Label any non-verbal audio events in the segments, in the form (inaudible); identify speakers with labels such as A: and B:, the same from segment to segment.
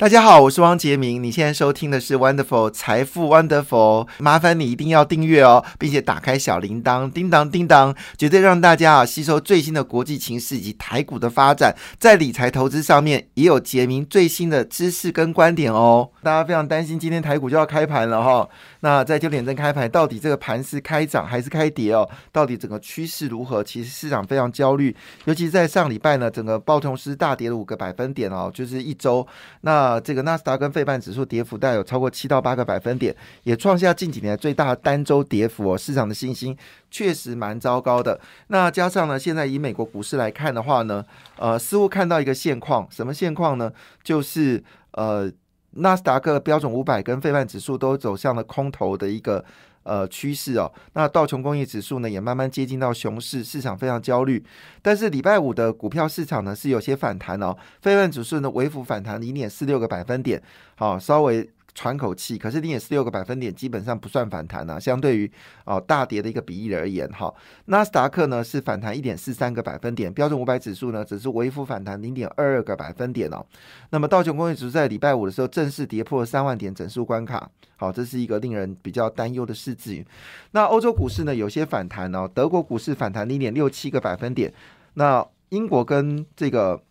A: 大家好，我是汪杰明。你现在收听的是 Wonderful 财富 Wonderful，麻烦你一定要订阅哦，并且打开小铃铛，叮当叮当，绝对让大家啊吸收最新的国际情势以及台股的发展，在理财投资上面也有杰明最新的知识跟观点哦。大家非常担心今天台股就要开盘了哈，那在九点正开盘，到底这个盘是开涨还是开跌哦？到底整个趋势如何？其实市场非常焦虑，尤其在上礼拜呢，整个暴琼斯大跌了五个百分点哦，就是一周那。啊，这个纳斯达跟费半指数跌幅带有超过七到八个百分点，也创下近几年最大单周跌幅哦。市场的信心确实蛮糟糕的。那加上呢，现在以美国股市来看的话呢，呃，似乎看到一个现况，什么现况呢？就是呃，纳斯达克标准五百跟费半指数都走向了空头的一个。呃，趋势哦，那道琼工业指数呢也慢慢接近到熊市，市场非常焦虑。但是礼拜五的股票市场呢是有些反弹哦，非万指数呢微幅反弹零点四六个百分点，好，稍微。喘口气，可是零点四六个百分点基本上不算反弹啊，相对于哦大跌的一个比例而言，哈，纳斯达克呢是反弹一点四三个百分点，标准五百指数呢只是微幅反弹零点二二个百分点哦。那么道琼工业指数在礼拜五的时候正式跌破三万点整数关卡，好，这是一个令人比较担忧的事迹。那欧洲股市呢有些反弹哦，德国股市反弹零点六七个百分点，那英国跟这个。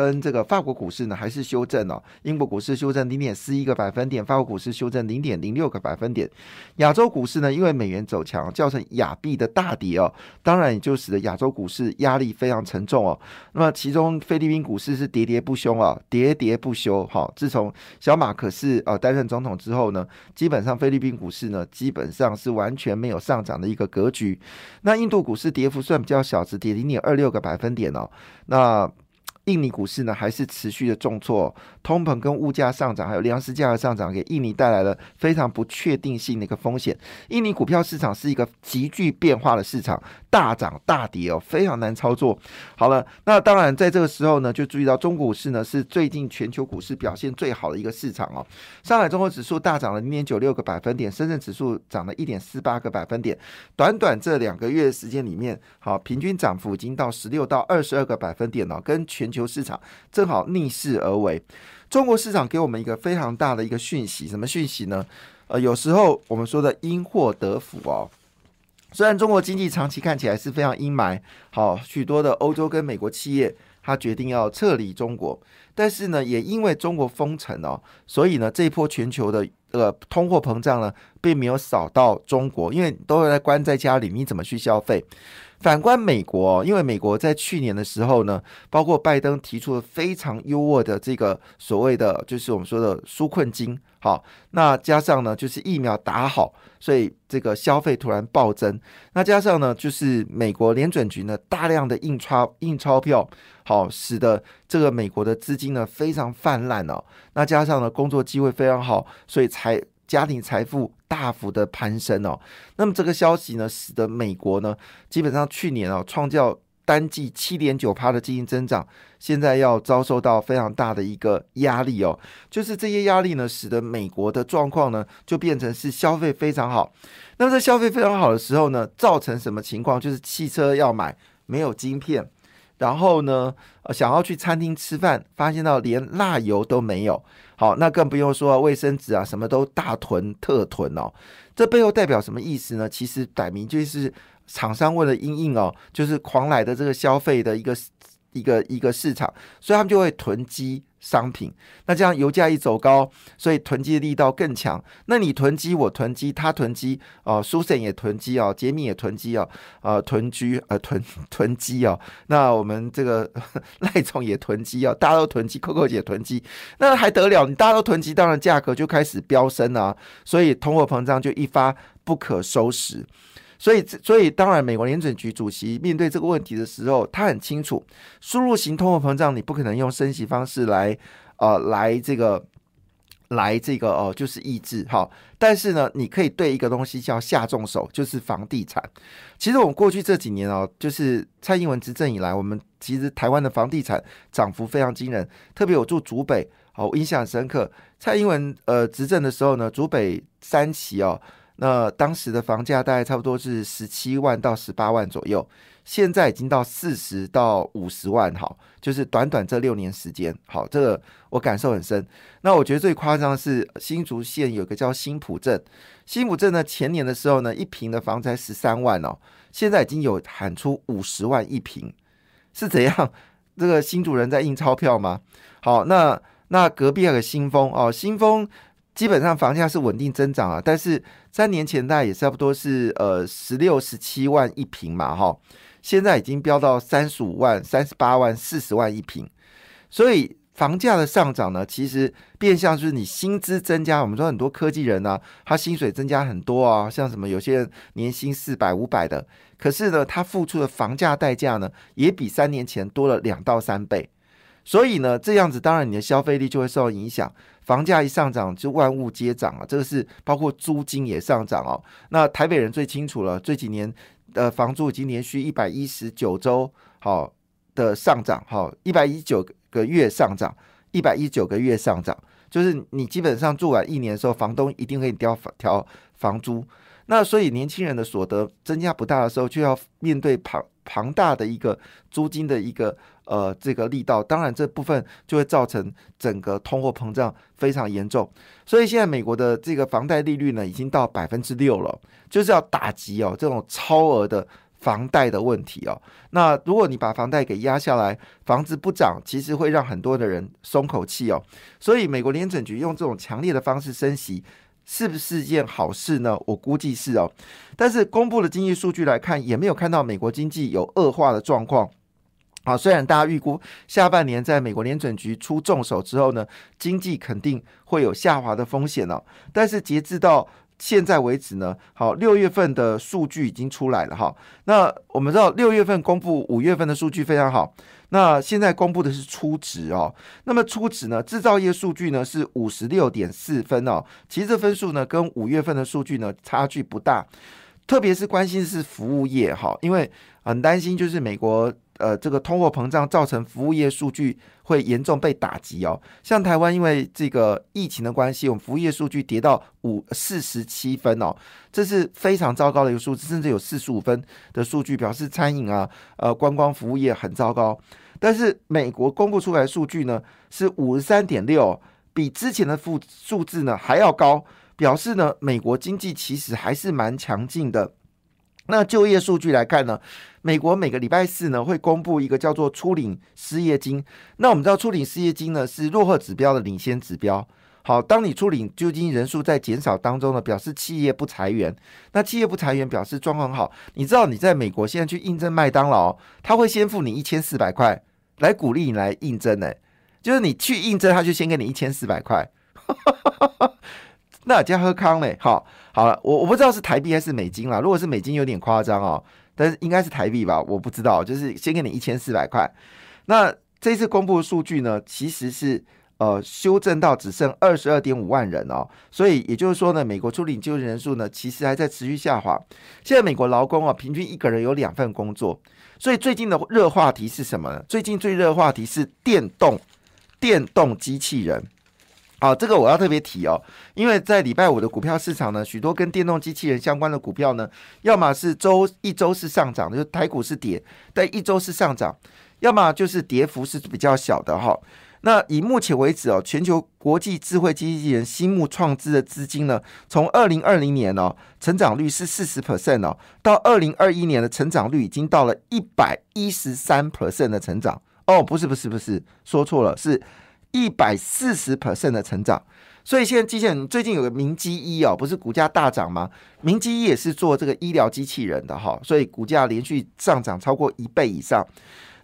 A: 跟这个法国股市呢，还是修正哦。英国股市修正零点四一个百分点，法国股市修正零点零六个百分点。亚洲股市呢，因为美元走强，造成亚币的大跌哦，当然也就使得亚洲股市压力非常沉重哦。那么其中菲律宾股市是喋喋不休啊，喋喋不休。好，自从小马可是呃担任总统之后呢，基本上菲律宾股市呢，基本上是完全没有上涨的一个格局。那印度股市跌幅算比较小，只跌零点二六个百分点哦。那印尼股市呢还是持续的重挫，通膨跟物价上涨，还有粮食价格上涨，给印尼带来了非常不确定性的一个风险。印尼股票市场是一个急剧变化的市场，大涨大跌哦，非常难操作。好了，那当然在这个时候呢，就注意到中国股市呢是最近全球股市表现最好的一个市场哦。上海综合指数大涨了零点九六个百分点，深圳指数涨了一点四八个百分点。短短这两个月时间里面，好，平均涨幅已经到十六到二十二个百分点了，跟全球。市场正好逆势而为，中国市场给我们一个非常大的一个讯息，什么讯息呢？呃，有时候我们说的因祸得福哦。虽然中国经济长期看起来是非常阴霾，好，许多的欧洲跟美国企业他决定要撤离中国，但是呢，也因为中国封城哦，所以呢，这一波全球的呃通货膨胀呢，并没有扫到中国，因为都在关在家里，你怎么去消费？反观美国，因为美国在去年的时候呢，包括拜登提出了非常优渥的这个所谓的，就是我们说的纾困金，好，那加上呢，就是疫苗打好，所以这个消费突然暴增。那加上呢，就是美国联准局呢大量的印钞印钞票，好，使得这个美国的资金呢非常泛滥哦。那加上呢，工作机会非常好，所以才。家庭财富大幅的攀升哦，那么这个消息呢，使得美国呢，基本上去年哦，创造单季七点九趴的经济增长，现在要遭受到非常大的一个压力哦，就是这些压力呢，使得美国的状况呢，就变成是消费非常好。那么在消费非常好的时候呢，造成什么情况？就是汽车要买没有晶片，然后呢，想要去餐厅吃饭，发现到连辣油都没有。好，那更不用说卫生纸啊，什么都大囤特囤哦。这背后代表什么意思呢？其实摆明就是厂商为了因应哦，就是狂来的这个消费的一个一个一个市场，所以他们就会囤积。商品，那这样油价一走高，所以囤积的力道更强。那你囤积，我囤积，他囤积，哦，苏珊也囤积哦，杰米也囤积哦，呃，囤居呃囤囤积哦。那我们这个 (laughs) 赖总也囤积哦，大家都囤积，Coco 姐囤积，那还得了？你大家都囤积，当然价格就开始飙升啊，所以通货膨胀就一发不可收拾。所以，所以当然，美国联准局主席面对这个问题的时候，他很清楚，输入型通货膨胀你不可能用升息方式来，呃，来这个，来这个哦，就是抑制哈。但是呢，你可以对一个东西叫下重手，就是房地产。其实我们过去这几年哦，就是蔡英文执政以来，我们其实台湾的房地产涨幅非常惊人。特别我住竹北，哦，印象深刻。蔡英文呃执政的时候呢，竹北三期哦。那当时的房价大概差不多是十七万到十八万左右，现在已经到四十到五十万，好，就是短短这六年时间，好，这个我感受很深。那我觉得最夸张的是新竹县有个叫新浦镇，新浦镇呢前年的时候呢，一平的房才十三万哦，现在已经有喊出五十万一平，是怎样？(laughs) 这个新主人在印钞票吗？好，那那隔壁有个新丰哦，新丰。基本上房价是稳定增长啊，但是三年前大概也差不多是呃十六十七万一平嘛，哈，现在已经飙到三十五万、三十八万、四十万一平，所以房价的上涨呢，其实变相就是你薪资增加。我们说很多科技人呢，他薪水增加很多啊，像什么有些人年薪四百、五百的，可是呢，他付出的房价代价呢，也比三年前多了两到三倍。所以呢，这样子当然你的消费力就会受到影响。房价一上涨，就万物皆涨啊！这个是包括租金也上涨哦。那台北人最清楚了，这几年的房租已经连续一百一十九周好的上涨，好一百一十九个月上涨，一百一十九个月上涨，就是你基本上住完一年的时候，房东一定会调调房租。那所以年轻人的所得增加不大的时候，就要面对旁庞大的一个租金的一个呃这个力道，当然这部分就会造成整个通货膨胀非常严重。所以现在美国的这个房贷利率呢，已经到百分之六了，就是要打击哦这种超额的房贷的问题哦。那如果你把房贷给压下来，房子不涨，其实会让很多的人松口气哦。所以美国联准局用这种强烈的方式升息。是不是件好事呢？我估计是哦，但是公布的经济数据来看，也没有看到美国经济有恶化的状况。啊，虽然大家预估下半年在美国联准局出重手之后呢，经济肯定会有下滑的风险哦，但是截至到现在为止呢，好，六月份的数据已经出来了哈。那我们知道六月份公布五月份的数据非常好。那现在公布的是初值哦，那么初值呢？制造业数据呢是五十六点四分哦，其实这分数呢跟五月份的数据呢差距不大，特别是关心是服务业哈，因为很担心就是美国。呃，这个通货膨胀造成服务业数据会严重被打击哦。像台湾因为这个疫情的关系，我们服务业数据跌到五四十七分哦，这是非常糟糕的一个数字，甚至有四十五分的数据表示餐饮啊、呃观光服务业很糟糕。但是美国公布出来的数据呢是五十三点六，比之前的负数字呢还要高，表示呢美国经济其实还是蛮强劲的。那就业数据来看呢，美国每个礼拜四呢会公布一个叫做初领失业金。那我们知道初领失业金呢是落后指标的领先指标。好，当你初领就金人数在减少当中呢，表示企业不裁员。那企业不裁员表示状况好。你知道你在美国现在去应征麦当劳，他会先付你一千四百块来鼓励你来应征呢，就是你去应征，他就先给你一千四百块。(laughs) 那家喝康嘞，好，好了，我我不知道是台币还是美金啦。如果是美金有点夸张哦，但是应该是台币吧，我不知道。就是先给你一千四百块。那这次公布的数据呢，其实是呃修正到只剩二十二点五万人哦，所以也就是说呢，美国初领就业人数呢，其实还在持续下滑。现在美国劳工啊，平均一个人有两份工作，所以最近的热话题是什么呢？最近最热话题是电动电动机器人。好，这个我要特别提哦，因为在礼拜五的股票市场呢，许多跟电动机器人相关的股票呢，要么是周一周是上涨，就台股是跌，但一周是上涨，要么就是跌幅是比较小的哈。那以目前为止哦，全球国际智慧机器人新目创资的资金呢，从二零二零年哦，成长率是四十 percent 哦，到二零二一年的成长率已经到了一百一十三 percent 的成长哦，不是不是不是，说错了是。一百四十 percent 的成长，所以现在机器人最近有个明基一哦，不是股价大涨吗？明基一也是做这个医疗机器人的哈，所以股价连续上涨超过一倍以上。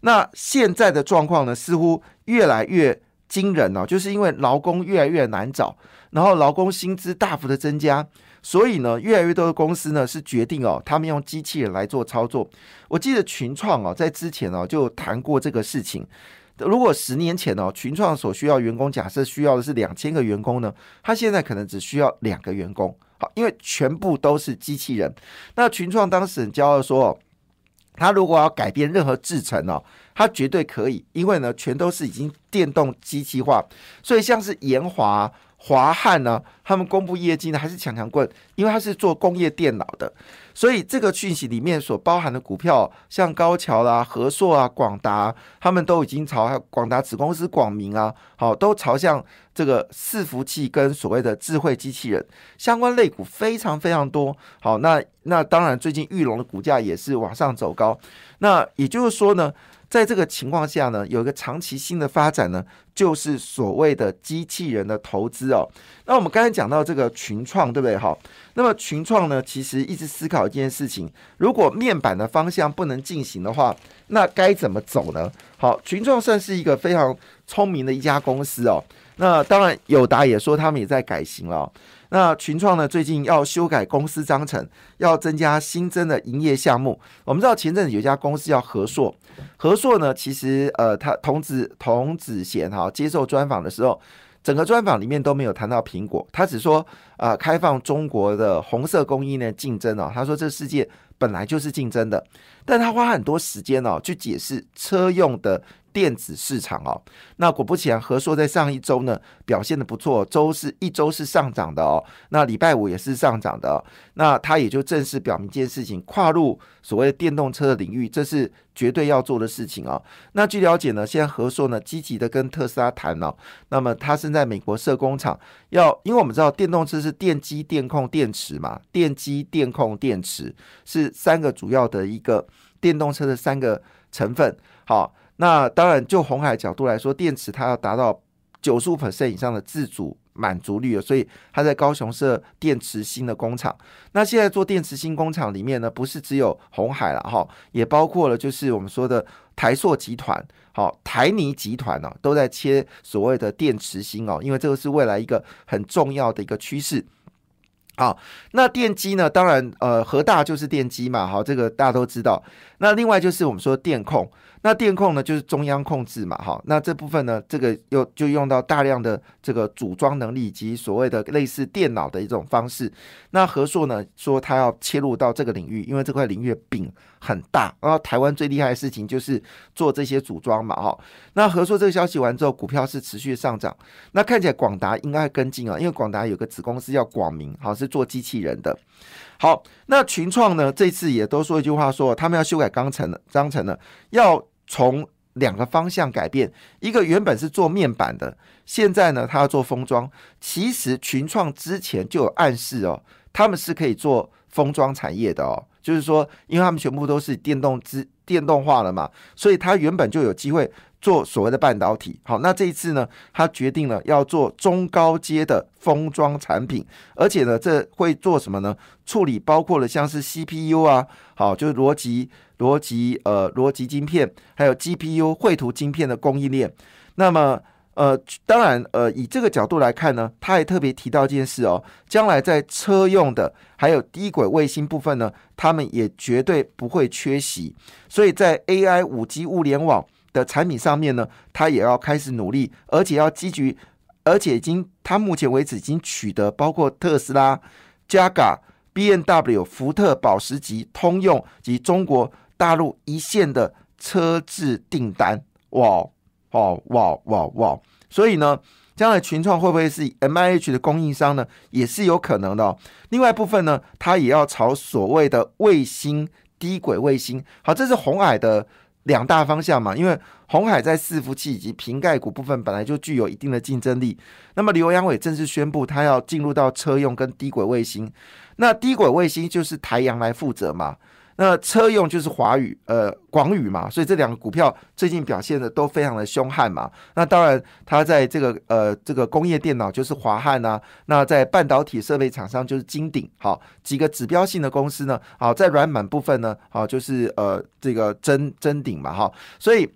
A: 那现在的状况呢，似乎越来越惊人哦，就是因为劳工越来越难找，然后劳工薪资大幅的增加，所以呢，越来越多的公司呢是决定哦，他们用机器人来做操作。我记得群创哦，在之前哦就谈过这个事情。如果十年前哦，群创所需要员工，假设需要的是两千个员工呢，他现在可能只需要两个员工。好，因为全部都是机器人。那群创当时很骄傲说，他如果要改变任何制程哦，他绝对可以，因为呢，全都是已经电动机器化，所以像是研华、华汉呢，他们公布业绩呢还是强强棍，因为他是做工业电脑的。所以这个讯息里面所包含的股票，像高桥啦、和硕啊、广达，他们都已经朝广达子公司广明啊，好，都朝向这个伺服器跟所谓的智慧机器人相关类股非常非常多。好，那那当然最近玉龙的股价也是往上走高。那也就是说呢。在这个情况下呢，有一个长期新的发展呢，就是所谓的机器人的投资哦。那我们刚才讲到这个群创，对不对？好，那么群创呢，其实一直思考一件事情：如果面板的方向不能进行的话，那该怎么走呢？好，群创算是一个非常聪明的一家公司哦。那当然，友达也说他们也在改型了。那群创呢？最近要修改公司章程，要增加新增的营业项目。我们知道前阵子有一家公司叫和硕，和硕呢，其实呃，他童子童子贤哈接受专访的时候，整个专访里面都没有谈到苹果，他只说啊，开放中国的红色工艺呢竞争哦。他说这世界本来就是竞争的，但他花很多时间哦去解释车用的。电子市场哦，那果不其然，和硕在上一周呢表现的不错，周是一周是上涨的哦，那礼拜五也是上涨的，那它也就正式表明一件事情，跨入所谓电动车的领域，这是绝对要做的事情哦。那据了解呢，现在和硕呢积极的跟特斯拉谈哦，那么它是在美国设工厂，要因为我们知道电动车是电机、电控、电池嘛，电机、电控、电池是三个主要的一个电动车的三个成分，好。那当然，就红海角度来说，电池它要达到九十五 percent 以上的自主满足率了，所以它在高雄设电池新的工厂。那现在做电池新工厂里面呢，不是只有红海了哈，也包括了就是我们说的台塑集团、好台泥集团呢，都在切所谓的电池芯哦，因为这个是未来一个很重要的一个趋势。好，那电机呢？当然，呃，核大就是电机嘛，好，这个大家都知道。那另外就是我们说电控。那电控呢，就是中央控制嘛，哈，那这部分呢，这个又就用到大量的这个组装能力以及所谓的类似电脑的一种方式。那和硕呢说他要切入到这个领域，因为这块领域饼很大，然后台湾最厉害的事情就是做这些组装嘛，哈。那和硕这个消息完之后，股票是持续上涨。那看起来广达应该跟进啊，因为广达有个子公司叫广明，好是做机器人的。好，那群创呢这次也都说一句话，说他们要修改钢程了章程呢，要。从两个方向改变，一个原本是做面板的，现在呢，他要做封装。其实群创之前就有暗示哦，他们是可以做封装产业的哦，就是说，因为他们全部都是电动之电动化了嘛，所以他原本就有机会。做所谓的半导体，好，那这一次呢，他决定了要做中高阶的封装产品，而且呢，这会做什么呢？处理包括了像是 CPU 啊，好，就是逻辑逻辑呃逻辑晶片，还有 GPU 绘图晶片的供应链。那么呃，当然呃，以这个角度来看呢，他还特别提到一件事哦，将来在车用的还有低轨卫星部分呢，他们也绝对不会缺席。所以在 AI 五 G 物联网。的产品上面呢，他也要开始努力，而且要积极，而且已经，他目前为止已经取得包括特斯拉、加嘎、B N W、福特、保时捷、通用及中国大陆一线的车制订单。哇，哇，哇，哇，哇！所以呢，将来群创会不会是 M I H 的供应商呢？也是有可能的。另外一部分呢，它也要朝所谓的卫星低轨卫星。好，这是红海的。两大方向嘛，因为红海在伺服器以及瓶盖股部分本来就具有一定的竞争力。那么刘阳伟正式宣布，他要进入到车用跟低轨卫星。那低轨卫星就是台阳来负责嘛。那车用就是华宇，呃，广宇嘛，所以这两个股票最近表现的都非常的凶悍嘛。那当然，它在这个呃这个工业电脑就是华汉呐，那在半导体设备厂商就是金鼎，好几个指标性的公司呢，好在软板部分呢，好就是呃这个真真鼎嘛，哈，所以。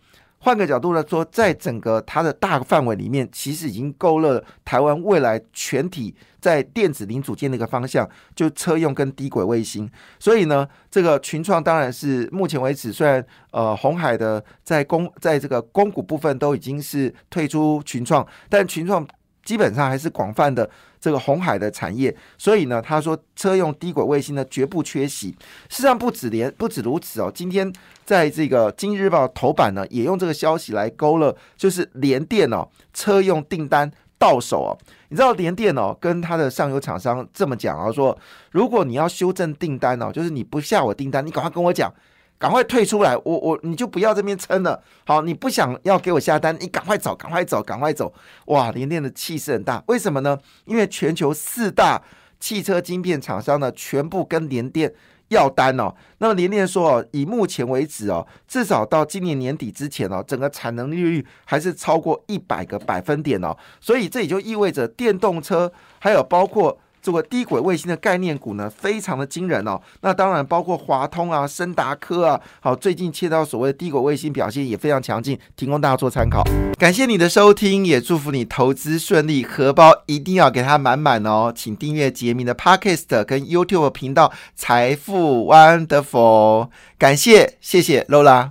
A: 换个角度来说，在整个它的大范围里面，其实已经勾勒台湾未来全体在电子零组件的一个方向，就车用跟低轨卫星。所以呢，这个群创当然是目前为止，虽然呃红海的在公在这个公股部分都已经是退出群创，但群创基本上还是广泛的这个红海的产业，所以呢，他说车用低轨卫星呢绝不缺席。事实上不止连不止如此哦，今天在这个《今日日报》头版呢，也用这个消息来勾勒，就是联电哦车用订单到手哦。你知道联电哦跟他的上游厂商这么讲啊，说如果你要修正订单哦，就是你不下我订单，你赶快跟我讲。赶快退出来，我我你就不要这边撑了。好，你不想要给我下单，你赶快走，赶快走，赶快走。哇，联电的气势很大，为什么呢？因为全球四大汽车晶片厂商呢，全部跟联电要单哦。那么联电说哦，以目前为止哦，至少到今年年底之前哦，整个产能利率还是超过一百个百分点哦。所以这也就意味着电动车还有包括。这个低轨卫星的概念股呢，非常的惊人哦。那当然包括华通啊、森达科啊，好，最近切到所谓的低轨卫星表现也非常强劲，提供大家做参考。感谢你的收听，也祝福你投资顺利，荷包一定要给它满满哦。请订阅杰明的 Podcast 跟 YouTube 频道财富 Wonderful，感谢，谢谢 Lola。